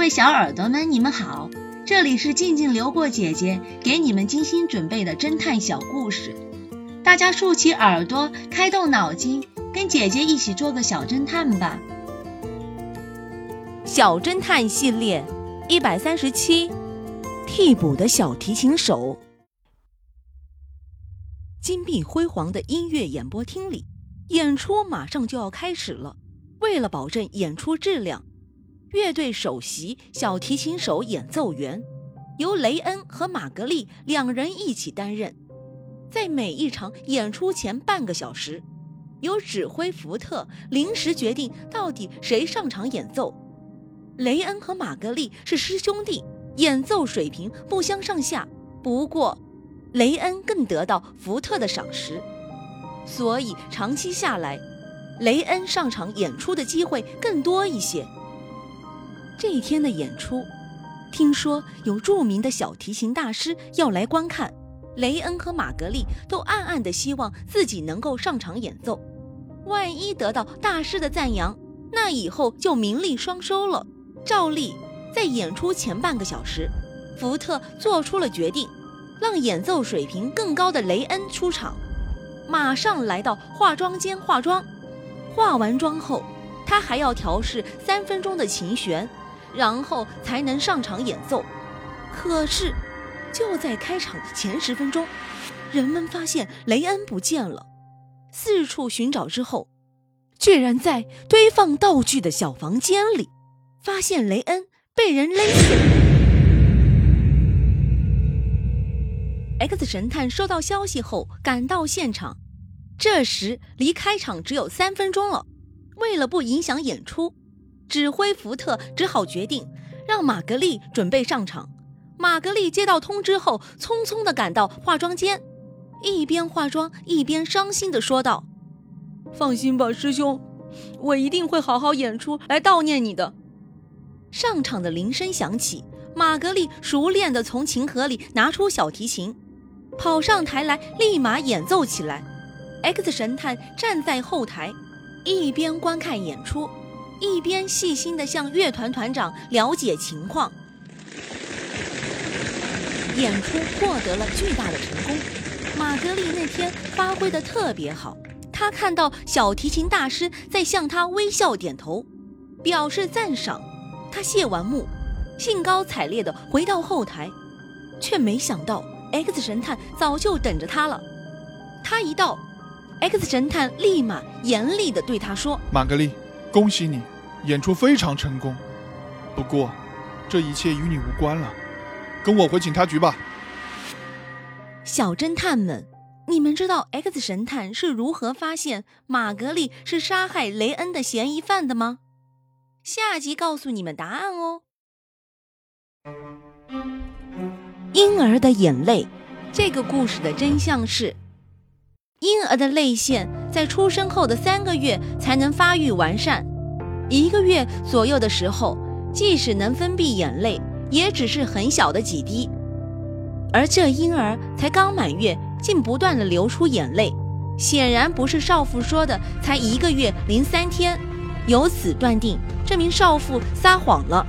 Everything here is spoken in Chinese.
各位小耳朵们，你们好，这里是静静流过姐姐给你们精心准备的侦探小故事，大家竖起耳朵，开动脑筋，跟姐姐一起做个小侦探吧。小侦探系列一百三十七，替补的小提琴手。金碧辉煌的音乐演播厅里，演出马上就要开始了。为了保证演出质量，乐队首席小提琴手演奏员由雷恩和玛格丽两人一起担任。在每一场演出前半个小时，由指挥福特临时决定到底谁上场演奏。雷恩和玛格丽是师兄弟，演奏水平不相上下。不过，雷恩更得到福特的赏识，所以长期下来，雷恩上场演出的机会更多一些。这一天的演出，听说有著名的小提琴大师要来观看，雷恩和玛格丽都暗暗的希望自己能够上场演奏。万一得到大师的赞扬，那以后就名利双收了。照例，在演出前半个小时，福特做出了决定，让演奏水平更高的雷恩出场，马上来到化妆间化妆。化完妆后，他还要调试三分钟的琴弦。然后才能上场演奏。可是，就在开场的前十分钟，人们发现雷恩不见了。四处寻找之后，居然在堆放道具的小房间里，发现雷恩被人勒死。X 神探收到消息后赶到现场，这时离开场只有三分钟了。为了不影响演出。指挥福特只好决定让玛格丽准备上场。玛格丽接到通知后，匆匆地赶到化妆间，一边化妆一边伤心地说道：“放心吧，师兄，我一定会好好演出来悼念你的。”上场的铃声响起，玛格丽熟练地从琴盒里拿出小提琴，跑上台来，立马演奏起来。X 神探站在后台，一边观看演出。一边细心地向乐团团长了解情况，演出获得了巨大的成功。玛格丽那天发挥的特别好，她看到小提琴大师在向她微笑点头，表示赞赏。她谢完幕，兴高采烈地回到后台，却没想到 X 神探早就等着她了。他一到，X 神探立马严厉地对他说：“玛格丽。”恭喜你，演出非常成功。不过，这一切与你无关了。跟我回警察局吧。小侦探们，你们知道 X 神探是如何发现玛格丽是杀害雷恩的嫌疑犯的吗？下集告诉你们答案哦。婴儿的眼泪，这个故事的真相是。婴儿的泪腺在出生后的三个月才能发育完善，一个月左右的时候，即使能分泌眼泪，也只是很小的几滴。而这婴儿才刚满月，竟不断的流出眼泪，显然不是少妇说的才一个月零三天。由此断定，这名少妇撒谎了。